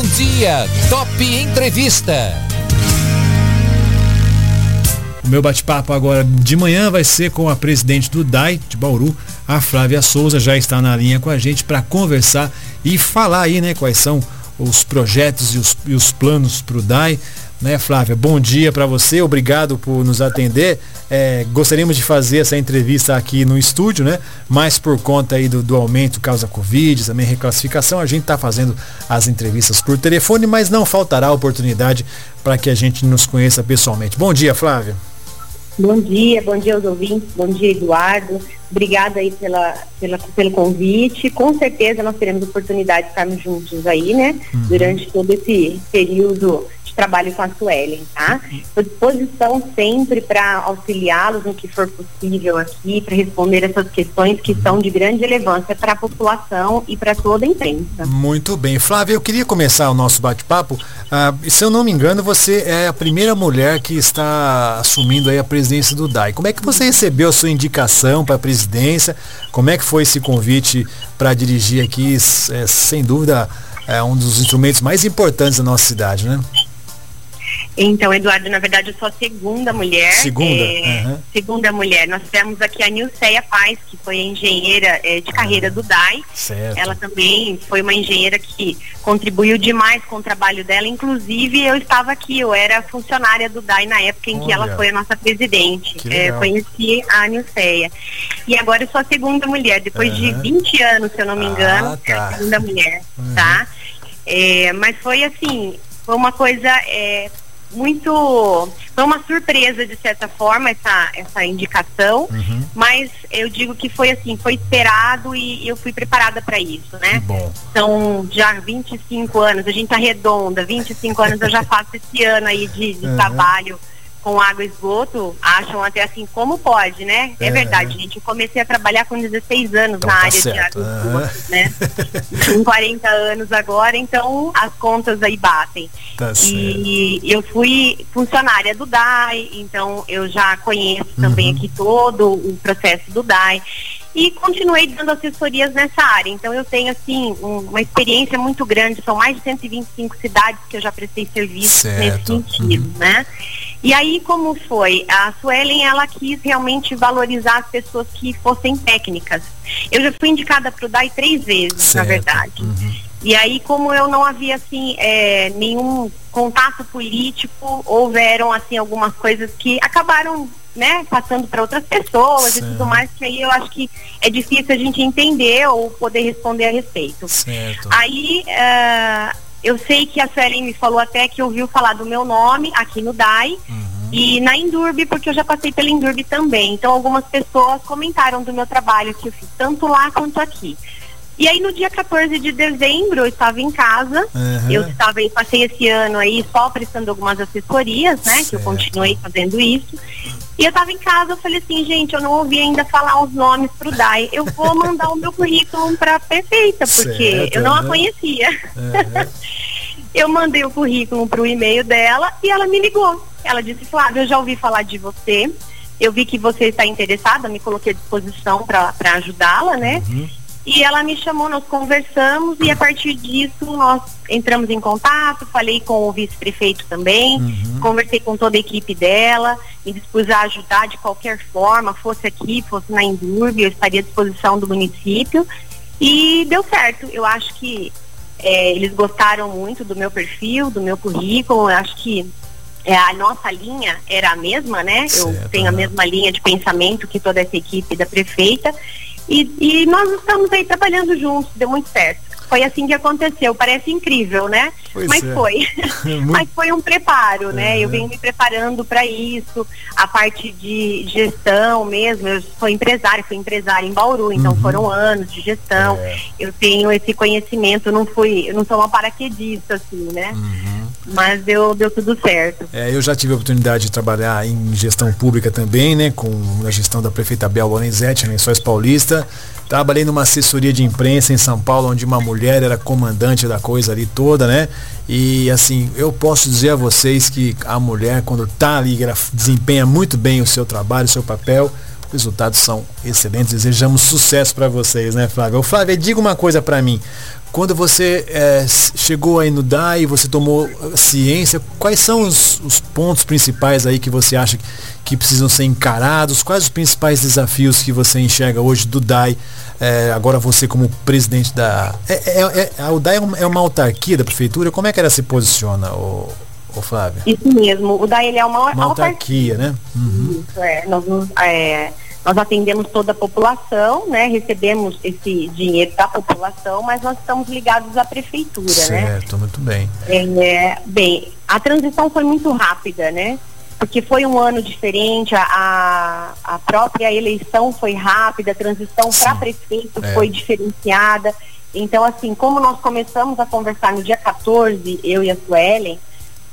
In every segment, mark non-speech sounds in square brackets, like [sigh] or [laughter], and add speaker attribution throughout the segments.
Speaker 1: Bom dia, Top Entrevista.
Speaker 2: O meu bate-papo agora de manhã vai ser com a presidente do DAI de Bauru, a Flávia Souza, já está na linha com a gente para conversar e falar aí, né, quais são os projetos e os, e os planos para o DAI. Né, Flávia? Bom dia para você, obrigado por nos atender. É, gostaríamos de fazer essa entrevista aqui no estúdio, né? Mas por conta aí do, do aumento causa Covid, também reclassificação, a gente está fazendo as entrevistas por telefone, mas não faltará oportunidade para que a gente nos conheça pessoalmente. Bom dia, Flávia.
Speaker 3: Bom dia, bom dia aos ouvintes, bom dia Eduardo. Obrigada aí pela, pela, pelo convite. Com certeza nós teremos oportunidade de estarmos juntos aí, né? Uhum. Durante todo esse período de trabalho com a Suelen, tá? Estou à disposição sempre para auxiliá-los no que for possível aqui, para responder essas questões que são de grande relevância para a população e para toda a imprensa.
Speaker 2: Muito bem. Flávia, eu queria começar o nosso bate-papo. Ah, se eu não me engano, você é a primeira mulher que está assumindo aí a presidência do DAI. Como é que você recebeu a sua indicação para a presidência? Como é que foi esse convite para dirigir aqui, é, sem dúvida, é um dos instrumentos mais importantes da nossa cidade, né?
Speaker 3: Então, Eduardo, na verdade, eu sou a segunda mulher.
Speaker 2: Segunda? É, uhum.
Speaker 3: Segunda mulher. Nós temos aqui a Nilceia Paz, que foi a engenheira é, de carreira ah, do DAI.
Speaker 2: Certo.
Speaker 3: Ela também foi uma engenheira que contribuiu demais com o trabalho dela. Inclusive, eu estava aqui, eu era funcionária do DAI na época em Olha. que ela foi a nossa presidente. É, conheci a Nilceia. E agora eu sou a segunda mulher. Depois uhum. de 20 anos, se eu não me engano, ah, tá. é a segunda mulher, uhum. tá? É, mas foi assim, foi uma coisa é, muito. Foi uma surpresa, de certa forma, essa, essa indicação, uhum. mas eu digo que foi assim, foi esperado e eu fui preparada para isso, né? São já 25 anos, a gente tá redonda, 25 anos eu já faço esse ano aí de, de uhum. trabalho com água e esgoto acham até assim, como pode, né? É, é verdade, gente. Eu comecei a trabalhar com 16 anos então, na tá área certo. de água e esgoto, né? [laughs] com 40 anos agora, então as contas aí batem.
Speaker 2: Tá
Speaker 3: e certo. eu fui funcionária do DAI, então eu já conheço também uhum. aqui todo o processo do DAI e continuei dando assessorias nessa área. Então eu tenho assim um, uma experiência muito grande, são mais de 125 cidades que eu já prestei serviço certo. nesse sentido, uhum. né? E aí como foi? A Suelen ela quis realmente valorizar as pessoas que fossem técnicas. Eu já fui indicada para o DAI três vezes, certo. na verdade. Uhum. E aí, como eu não havia assim é, nenhum contato político, houveram assim algumas coisas que acabaram né, passando para outras pessoas certo. e tudo mais, que aí eu acho que é difícil a gente entender ou poder responder a respeito.
Speaker 2: Certo.
Speaker 3: Aí uh, eu sei que a Suelen me falou até que ouviu falar do meu nome aqui no DAI. Uhum. E na Indurb, porque eu já passei pela Indurb também. Então algumas pessoas comentaram do meu trabalho que eu fiz tanto lá quanto aqui. E aí no dia 14 de dezembro eu estava em casa, uhum. eu estava passei esse ano aí só prestando algumas assessorias, né? Certo. Que eu continuei fazendo isso. E eu estava em casa, eu falei assim, gente, eu não ouvi ainda falar os nomes pro DAI. Eu vou mandar o meu currículo para prefeita, porque certo, eu não a conhecia. Uhum. [laughs] eu mandei o currículo pro e-mail dela e ela me ligou. Ela disse, Flávia, eu já ouvi falar de você. Eu vi que você está interessada, me coloquei à disposição para ajudá-la, né? Uhum. E ela me chamou, nós conversamos e a partir disso nós entramos em contato, falei com o vice-prefeito também, uhum. conversei com toda a equipe dela, me dispus a ajudar de qualquer forma, fosse aqui, fosse na Indurb, eu estaria à disposição do município e deu certo. Eu acho que é, eles gostaram muito do meu perfil, do meu currículo, eu acho que é, a nossa linha era a mesma, né? Certo, eu tenho a mesma linha de pensamento que toda essa equipe da prefeita e, e nós estamos aí trabalhando juntos, deu muito certo. Foi assim que aconteceu, parece incrível, né?
Speaker 2: Pois
Speaker 3: Mas
Speaker 2: é.
Speaker 3: foi. [laughs] Mas foi um preparo, né? Eu venho me preparando para isso, a parte de gestão mesmo. Eu sou empresária, fui empresária em Bauru, então uhum. foram anos de gestão. É. Eu tenho esse conhecimento, não fui, eu não sou uma paraquedista, assim, né? Uhum mas deu, deu tudo certo.
Speaker 2: É, eu já tive a oportunidade de trabalhar em gestão pública também, né, com a gestão da prefeita Bel Lorenzetti, Lençóis Paulista. Trabalhei numa assessoria de imprensa em São Paulo, onde uma mulher era comandante da coisa ali toda, né? E assim, eu posso dizer a vocês que a mulher, quando está ali, ela desempenha muito bem o seu trabalho, o seu papel, resultados são excelentes. Desejamos sucesso para vocês, né, Flávia? Ô, Flávia, diga uma coisa para mim. Quando você é, chegou aí no DAI, você tomou uh, ciência, quais são os, os, pontos principais aí que você acha que, precisam ser encarados? Quais os principais desafios que você enxerga hoje do DAI? É, agora você como presidente da... É, é, é DAI é, uma autarquia da prefeitura? Como é que ela se posiciona, ô Flávia?
Speaker 3: Isso mesmo. O DAI ele é uma,
Speaker 2: uma autarquia, autarquia, né?
Speaker 3: Uhum. Isso, é. Nós, é nós atendemos toda a população, né? Recebemos esse dinheiro da população, mas nós estamos ligados à prefeitura,
Speaker 2: certo,
Speaker 3: né?
Speaker 2: Certo, muito bem.
Speaker 3: É, bem, a transição foi muito rápida, né? Porque foi um ano diferente, a, a própria eleição foi rápida, a transição para prefeito é. foi diferenciada. Então, assim, como nós começamos a conversar no dia 14, eu e a Suelen,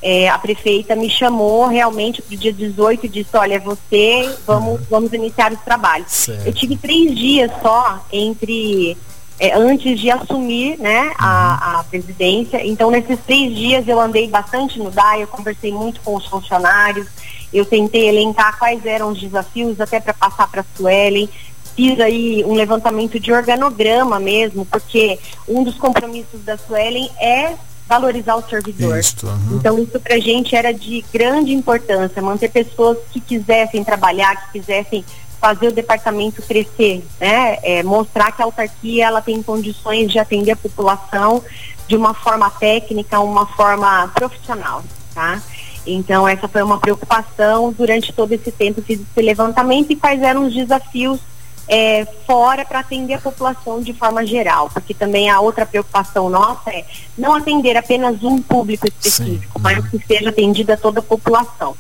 Speaker 3: é, a prefeita me chamou realmente para o dia 18 e disse, olha, você, vamos, vamos iniciar os trabalhos.
Speaker 2: Certo.
Speaker 3: Eu tive três dias só entre é, antes de assumir né, a, uhum. a, presidência. Então, nesses três dias eu andei bastante no DAI, eu conversei muito com os funcionários, eu tentei elencar quais eram os desafios, até para passar para a Suelen. Fiz aí um levantamento de organograma mesmo, porque um dos compromissos da Suelen é valorizar o servidor.
Speaker 2: Isso, uhum.
Speaker 3: Então isso para a gente era de grande importância, manter pessoas que quisessem trabalhar, que quisessem fazer o departamento crescer, né? É, mostrar que a autarquia ela tem condições de atender a população de uma forma técnica, uma forma profissional, tá? Então essa foi uma preocupação durante todo esse tempo fiz esse levantamento e quais eram os desafios é, fora para atender a população de forma geral, porque também a outra preocupação nossa é não atender apenas um público específico, Sim. mas que seja atendida toda a população.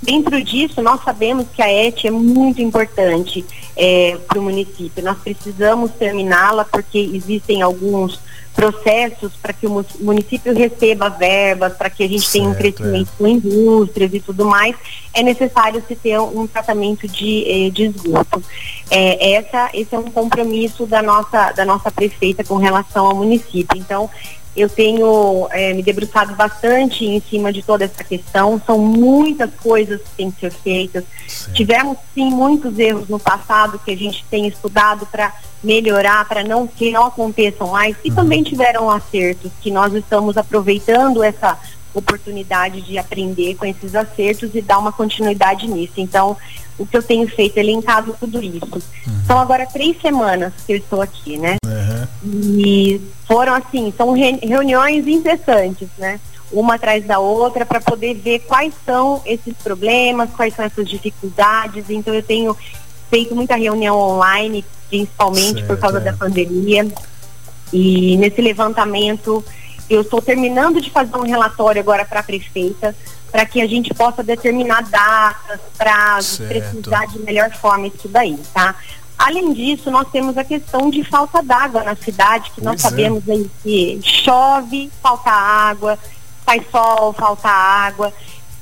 Speaker 3: Dentro disso, nós sabemos que a ET é muito importante é, para o município. Nós precisamos terminá-la porque existem alguns processos para que o município receba verbas, para que a gente certo, tenha um crescimento é. com indústrias e tudo mais, é necessário se ter um tratamento de, eh, de esgoto. É, essa, esse é um compromisso da nossa, da nossa prefeita com relação ao município. Então, eu tenho é, me debruçado bastante em cima de toda essa questão. São muitas coisas que têm que ser feitas. Sim. Tivemos sim muitos erros no passado que a gente tem estudado para melhorar, para não que não aconteçam mais. E uhum. também tiveram acertos que nós estamos aproveitando essa oportunidade de aprender com esses acertos e dar uma continuidade nisso. Então, o que eu tenho feito é elencado tudo isso. Uhum. São agora três semanas que eu estou aqui, né?
Speaker 2: Uhum.
Speaker 3: E foram assim, são re reuniões incessantes, né? Uma atrás da outra para poder ver quais são esses problemas, quais são essas dificuldades. Então eu tenho feito muita reunião online, principalmente certo, por causa é. da pandemia. E nesse levantamento eu estou terminando de fazer um relatório agora para a prefeita para que a gente possa determinar datas, prazos, precisar de melhor forma isso daí, tá? Além disso, nós temos a questão de falta d'água na cidade, que pois nós é. sabemos aí que chove, falta água, faz sol, falta água.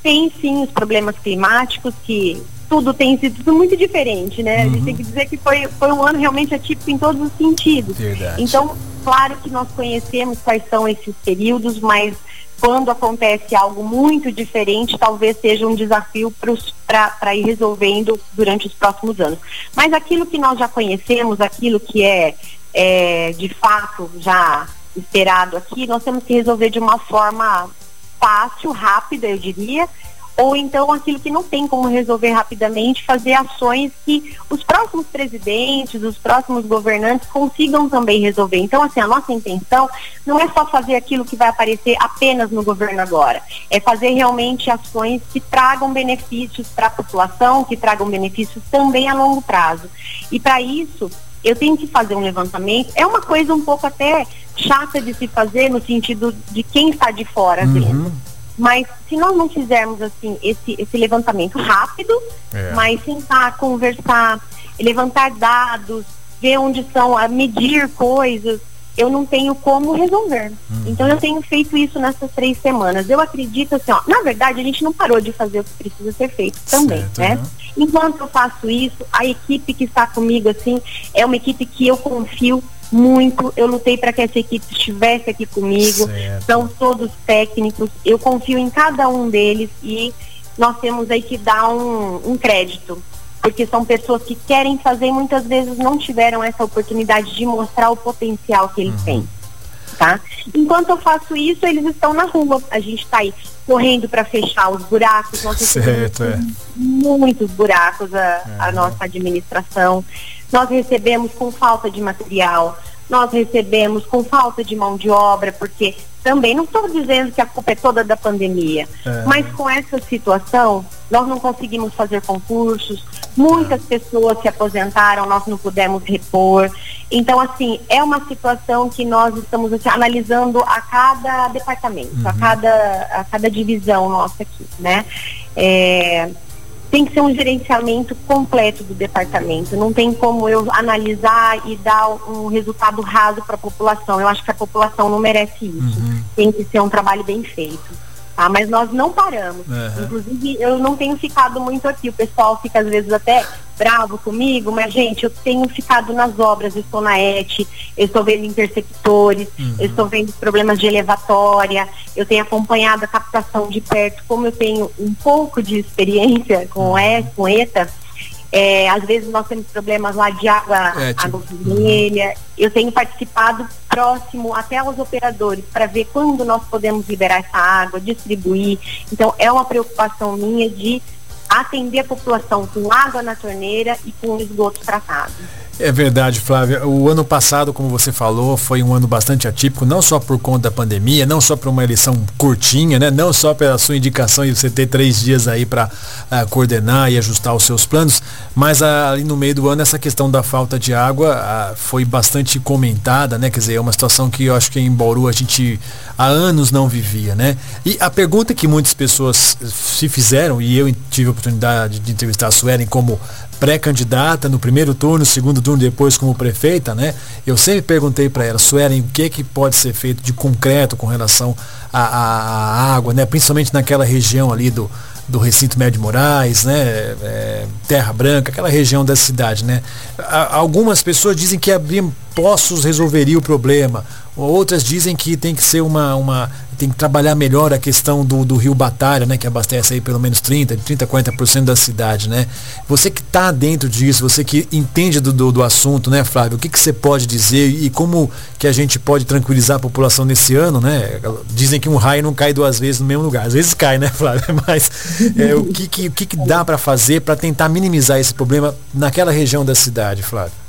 Speaker 3: Tem sim os problemas climáticos que tudo tem sido tudo muito diferente, né? Uhum. A gente tem uhum. que dizer que foi, foi um ano realmente atípico em todos os sentidos.
Speaker 2: Verdade.
Speaker 3: Então, claro que nós conhecemos quais são esses períodos, mas quando acontece algo muito diferente, talvez seja um desafio para ir resolvendo durante os próximos anos. Mas aquilo que nós já conhecemos, aquilo que é, é de fato já esperado aqui, nós temos que resolver de uma forma fácil, rápida, eu diria, ou então aquilo que não tem como resolver rapidamente, fazer ações que os próximos presidentes, os próximos governantes consigam também resolver. Então, assim, a nossa intenção não é só fazer aquilo que vai aparecer apenas no governo agora, é fazer realmente ações que tragam benefícios para a população, que tragam benefícios também a longo prazo. E para isso, eu tenho que fazer um levantamento. É uma coisa um pouco até chata de se fazer no sentido de quem está de fora uhum. Mas se nós não fizermos assim esse, esse levantamento rápido, é. mas sentar, conversar, levantar dados, ver onde são, a medir coisas, eu não tenho como resolver. Uhum. Então eu tenho feito isso nessas três semanas. Eu acredito assim, ó, na verdade a gente não parou de fazer o que precisa ser feito também, certo, né? Uhum. Enquanto eu faço isso, a equipe que está comigo assim é uma equipe que eu confio muito. Eu lutei para que essa equipe estivesse aqui comigo.
Speaker 2: Certo.
Speaker 3: São todos técnicos. Eu confio em cada um deles e nós temos aí que dar um, um crédito porque são pessoas que querem fazer e muitas vezes não tiveram essa oportunidade de mostrar o potencial que eles uhum. têm. Tá? Enquanto eu faço isso, eles estão na rua. A gente está aí correndo para fechar os buracos. Nós
Speaker 2: certo, é.
Speaker 3: muitos buracos a, a nossa administração. Nós recebemos com falta de material nós recebemos com falta de mão de obra, porque também não estou dizendo que a culpa é toda da pandemia, é. mas com essa situação nós não conseguimos fazer concursos, muitas é. pessoas se aposentaram, nós não pudemos repor. Então, assim, é uma situação que nós estamos assim, analisando a cada departamento, uhum. a, cada, a cada divisão nossa aqui, né? É, tem que ser um gerenciamento completo do departamento. Não tem como eu analisar e dar um resultado raso para a população. Eu acho que a população não merece isso. Uhum. Tem que ser um trabalho bem feito. Tá? Mas nós não paramos. Uhum. Inclusive, eu não tenho ficado muito aqui. O pessoal fica às vezes até bravo comigo, mas, gente, eu tenho ficado nas obras, eu estou na ET, eu estou vendo interceptores, uhum. eu estou vendo problemas de elevatória, eu tenho acompanhado a captação de perto, como eu tenho um pouco de experiência com uhum. E, com ETA, é, às vezes nós temos problemas lá de água, é, tipo, água vermelha. Eu tenho participado próximo até aos operadores para ver quando nós podemos liberar essa água, distribuir. Então é uma preocupação minha de atender a população com água na torneira e com esgoto tratado.
Speaker 2: É verdade, Flávia. O ano passado, como você falou, foi um ano bastante atípico, não só por conta da pandemia, não só por uma eleição curtinha, né? não só pela sua indicação e você ter três dias aí para uh, ah, coordenar e ajustar os seus planos, mas uh, ali no meio do ano essa questão da falta de água uh, foi bastante comentada, né? Quer dizer, é uma situação que eu acho que em Bauru a gente há anos não vivia, né? E a pergunta que muitas pessoas se fizeram, e eu tive a oportunidade de entrevistar a Suelen como pré-candidata no primeiro turno, segundo turno depois como prefeita, né? Eu sempre perguntei para ela, Suelen, o que que pode ser feito de concreto com relação à, água, né? Principalmente naquela região ali do, do recinto Médio Moraes, né? É, Terra Branca, aquela região da cidade, né? algumas pessoas dizem que abrir poços resolveria o problema. Outras dizem que tem que ser uma, uma tem que trabalhar melhor a questão do, do rio Batalha, né, que abastece aí pelo menos 30, 30, 40% da cidade, né? Você que está dentro disso, você que entende do, do, do, assunto, né, Flávio? O que, que você pode dizer e como que a gente pode tranquilizar a população nesse ano, né? Dizem que um raio não cai duas vezes no mesmo lugar. Às vezes cai, né, [laughs] Flávio? Mas é, o que, que, o que, que dá para fazer para tentar minimizar esse problema naquela região da cidade, Flávio?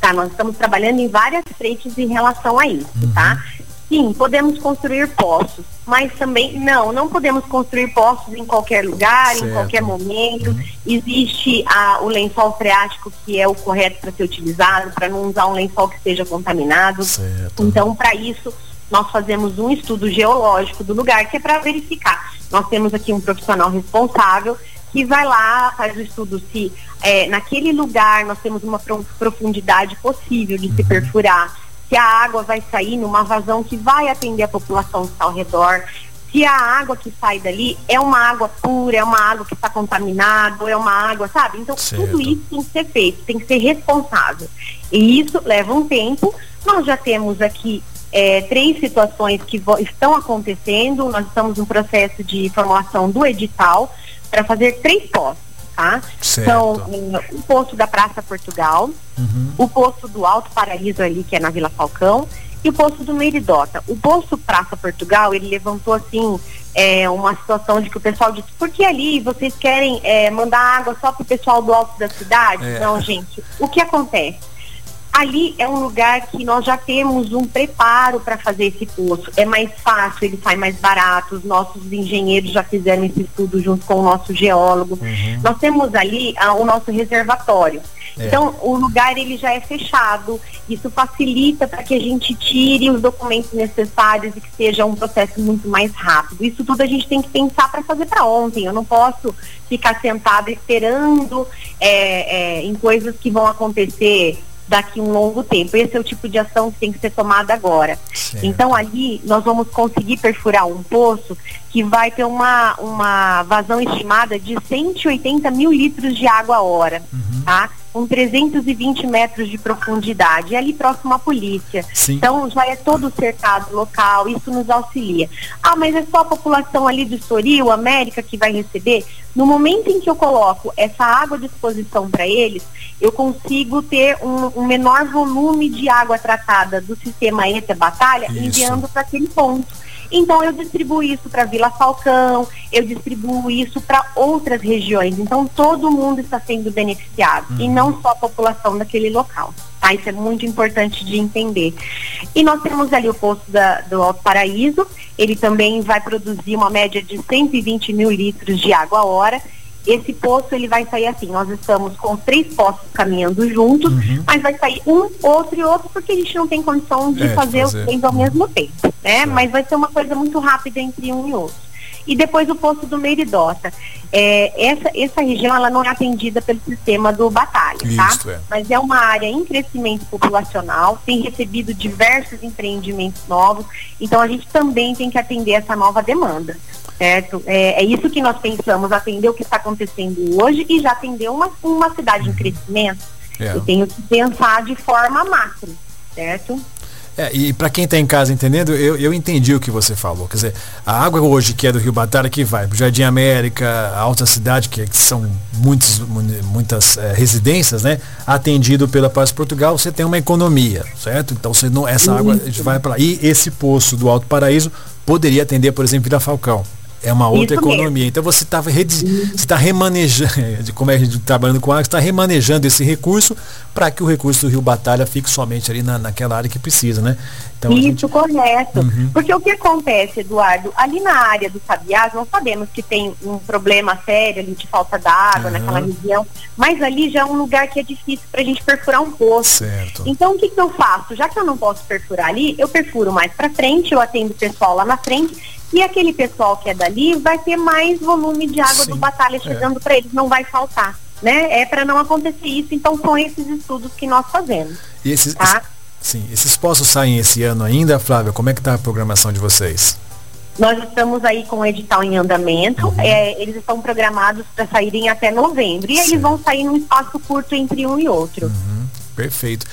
Speaker 3: Tá, nós estamos trabalhando em várias frentes em relação a isso, uhum. tá? Sim, podemos construir poços, mas também não, não podemos construir poços em qualquer lugar, certo. em qualquer momento. Uhum. Existe a, o lençol freático que é o correto para ser utilizado, para não usar um lençol que esteja contaminado. Certo. Então, para isso, nós fazemos um estudo geológico do lugar que é para verificar. Nós temos aqui um profissional responsável que vai lá, faz o estudo se é, naquele lugar nós temos uma profundidade possível de se uhum. perfurar, se a água vai sair numa vazão que vai atender a população que está ao redor, se a água que sai dali é uma água pura, é uma água que está contaminada, ou é uma água, sabe? Então, certo. tudo isso tem que ser feito, tem que ser responsável. E isso leva um tempo. Nós já temos aqui é, três situações que estão acontecendo, nós estamos no processo de formulação do edital para fazer três postos, tá? Certo. São o posto da Praça Portugal, uhum. o posto do Alto Paraíso ali, que é na Vila Falcão, e o posto do Meridota. O posto Praça Portugal, ele levantou assim é, uma situação de que o pessoal disse, por que ali vocês querem é, mandar água só para o pessoal do alto da cidade? É. Não, gente, o que acontece? Ali é um lugar que nós já temos um preparo para fazer esse poço. É mais fácil, ele sai mais barato. Os nossos engenheiros já fizeram esse estudo junto com o nosso geólogo. Uhum. Nós temos ali ah, o nosso reservatório. É. Então, o lugar ele já é fechado. Isso facilita para que a gente tire os documentos necessários e que seja um processo muito mais rápido. Isso tudo a gente tem que pensar para fazer para ontem. Eu não posso ficar sentada esperando é, é, em coisas que vão acontecer daqui um longo tempo. Esse é o tipo de ação que tem que ser tomada agora. Certo. Então ali nós vamos conseguir perfurar um poço que vai ter uma, uma vazão estimada de 180 mil litros de água a hora, uhum. tá? Com 320 metros de profundidade, e ali próximo à polícia. Sim. Então já é todo cercado local, isso nos auxilia. Ah, mas é só a população ali do Estoril, América, que vai receber? No momento em que eu coloco essa água à disposição para eles, eu consigo ter um, um, menor volume de água tratada do sistema ETA Batalha isso. enviando para aquele ponto. Então eu distribuo isso para Vila Falcão, eu distribuo isso para outras regiões. Então todo mundo está sendo beneficiado uhum. e não só a população daquele local. Tá? Isso é muito importante de entender. E nós temos ali o posto da, do Alto Paraíso, ele também vai produzir uma média de 120 mil litros de água a hora esse poço ele vai sair assim, nós estamos com três poços caminhando juntos, uhum. mas vai sair um, outro e outro, porque a gente não tem condição de é, fazer, fazer, os três ao mesmo tempo, né? Mas vai ser uma coisa muito rápida entre um e outro. E depois o poço do Meridota. É, essa, essa região ela não é atendida pelo sistema do Batalha, tá? Isso, é. Mas é uma área em crescimento populacional, tem recebido diversos empreendimentos novos, então a gente também tem que atender essa nova demanda certo? É, é, isso que nós pensamos, atender o que está acontecendo hoje e já atender uma, uma cidade em uhum. crescimento. É. Eu tenho que pensar de forma macro, certo?
Speaker 2: É, e para quem está em casa entendendo, eu, eu entendi o que você falou. Quer dizer, a água hoje que é do Rio Batalha, que vai para o Jardim América, a Alta Cidade, que, que são muitos, muitas é, residências, né? Atendido pela Paz Portugal, você tem uma economia, certo? Então você não, essa água vai para lá. E esse poço do Alto Paraíso poderia atender, por exemplo, Vila Falcão. É uma outra Isso economia. Mesmo. Então você está tá remanejando, [laughs] como é a gente trabalhando com água, está remanejando esse recurso para que o recurso do Rio Batalha fique somente ali na, naquela área que precisa, né?
Speaker 3: Então, Isso, gente... correto. Uhum. Porque o que acontece, Eduardo, ali na área do Sabiás, nós sabemos que tem um problema sério ali de falta d'água uhum. naquela região, mas ali já é um lugar que é difícil para a gente perfurar um poço. Certo. Então o que, que eu faço? Já que eu não posso perfurar ali, eu perfuro mais para frente, eu atendo o pessoal lá na frente e aquele pessoal que é dali vai ter mais volume de água Sim, do batalha é. chegando é. para eles, não vai faltar. Né? É para não acontecer isso, então são esses estudos que nós fazemos.
Speaker 2: E esses, tá? Sim, esses postos saem esse ano ainda, Flávia? Como é que está a programação de vocês?
Speaker 3: Nós estamos aí com o edital em andamento, uhum. é, eles estão programados para saírem até novembro, e Sim. eles vão sair num espaço curto entre um e outro. Uhum.
Speaker 2: Perfeito.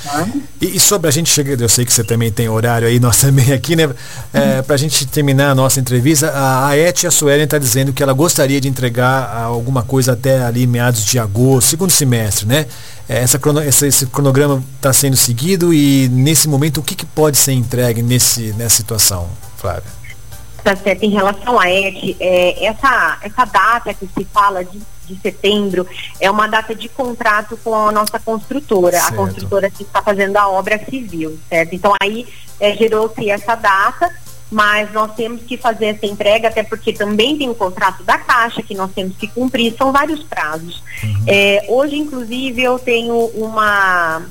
Speaker 2: E, e, sobre a gente chega, eu sei que você também tem horário aí, [laughs] nós também aqui, né? É, Para a gente terminar a nossa entrevista, a, a Et a Suelen está dizendo que ela gostaria de entregar alguma coisa até ali meados de agosto, segundo semestre, né? É, essa, essa, esse cronograma está sendo seguido e nesse momento o que, que pode ser entregue nesse, nessa situação, Flávia?
Speaker 3: Tá certo. Em relação a ET, é, essa, essa data que se fala de de setembro é uma data de contrato com a nossa construtora, certo. a construtora que está fazendo a obra civil, certo? Então aí é, gerou-se essa data, mas nós temos que fazer essa entrega, até porque também tem o contrato da Caixa que nós temos que cumprir, são vários prazos. Uhum. É, hoje, inclusive, eu tenho uma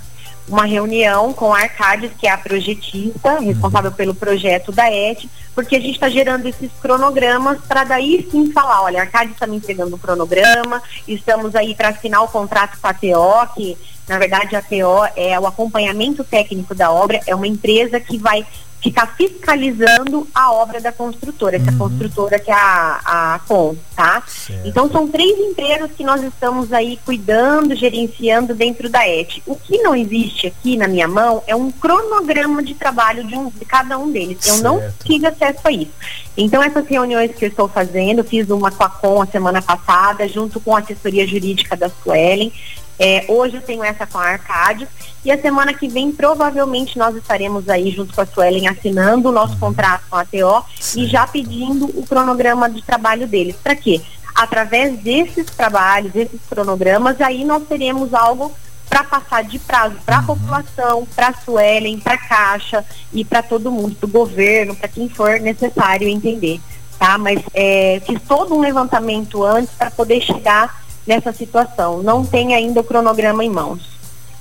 Speaker 3: uma reunião com a Arcades, que é a projetista, responsável uhum. pelo projeto da ET, porque a gente está gerando esses cronogramas para daí sim falar, olha, a Arcades está me entregando um cronograma, estamos aí para assinar o contrato com a TO, que na verdade a TO é o acompanhamento técnico da obra, é uma empresa que vai ficar fiscalizando a obra da construtora, essa uhum. construtora que é a, a CON, tá? Certo. Então são três empresas que nós estamos aí cuidando, gerenciando dentro da ET. O que não existe aqui na minha mão é um cronograma de trabalho de, um, de cada um deles. Eu certo. não tive acesso a isso. Então essas reuniões que eu estou fazendo, fiz uma com a CON a semana passada, junto com a assessoria jurídica da Suelen, é, hoje eu tenho essa com a Arcádio e a semana que vem provavelmente nós estaremos aí junto com a Suelen assinando o nosso contrato com a TO e já pedindo o cronograma de trabalho deles. Para quê? Através desses trabalhos, desses cronogramas, aí nós teremos algo para passar de prazo para a uhum. população, para a Suelen, para a Caixa e para todo mundo, para o governo, para quem for necessário entender. Tá? Mas é, fiz todo um levantamento antes para poder chegar nessa situação. Não tem ainda o cronograma em mãos.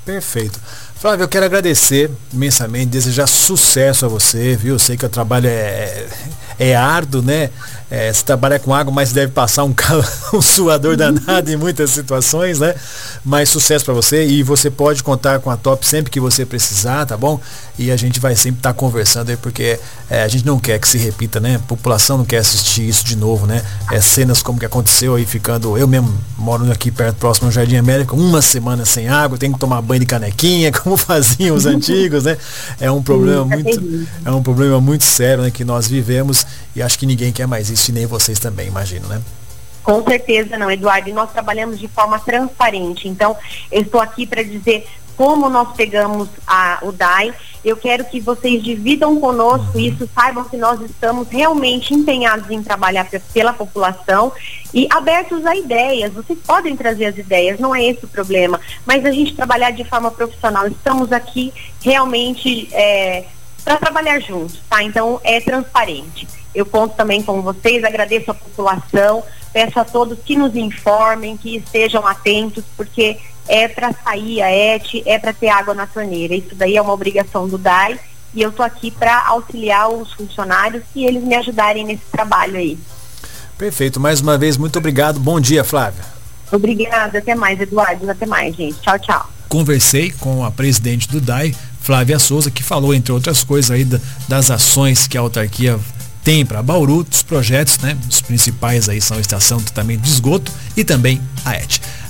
Speaker 2: Perfeito. Flávio, eu quero agradecer imensamente, desejar sucesso a você, viu? Eu sei que o trabalho é, é árduo, né? É, você trabalha com água, mas deve passar um, [laughs] um suador danado em muitas situações, né? Mas sucesso para você e você pode contar com a Top sempre que você precisar, tá bom? E a gente vai sempre estar tá conversando aí, porque é, a gente não quer que se repita, né? A população não quer assistir isso de novo, né? É, cenas como que aconteceu aí, ficando. Eu mesmo moro aqui perto, próximo ao Jardim América, uma semana sem água, tem que tomar banho de canequinha, [laughs] como faziam os antigos, né? É um problema muito. É um problema muito sério né, que nós vivemos e acho que ninguém quer mais isso e nem vocês também, imagino, né?
Speaker 3: Com certeza não, Eduardo. E nós trabalhamos de forma transparente. Então, eu estou aqui para dizer como nós pegamos a, o DAI. Eu quero que vocês dividam conosco isso, saibam que nós estamos realmente empenhados em trabalhar pela população e abertos a ideias. Vocês podem trazer as ideias, não é esse o problema. Mas a gente trabalhar de forma profissional. Estamos aqui realmente é, para trabalhar juntos, tá? Então é transparente. Eu conto também com vocês, agradeço a população, peço a todos que nos informem, que estejam atentos, porque é para sair a ET, é para ter água na torneira. Isso daí é uma obrigação do DAI e eu estou aqui para auxiliar os funcionários e eles me ajudarem nesse trabalho aí.
Speaker 2: Perfeito. Mais uma vez, muito obrigado. Bom dia, Flávia.
Speaker 3: Obrigada. Até mais, Eduardo. Até mais, gente. Tchau, tchau.
Speaker 2: Conversei com a presidente do DAI, Flávia Souza, que falou, entre outras coisas, aí das ações que a autarquia tem para Bauru, dos projetos, né? Os principais aí são a estação de tratamento de esgoto e também a ET.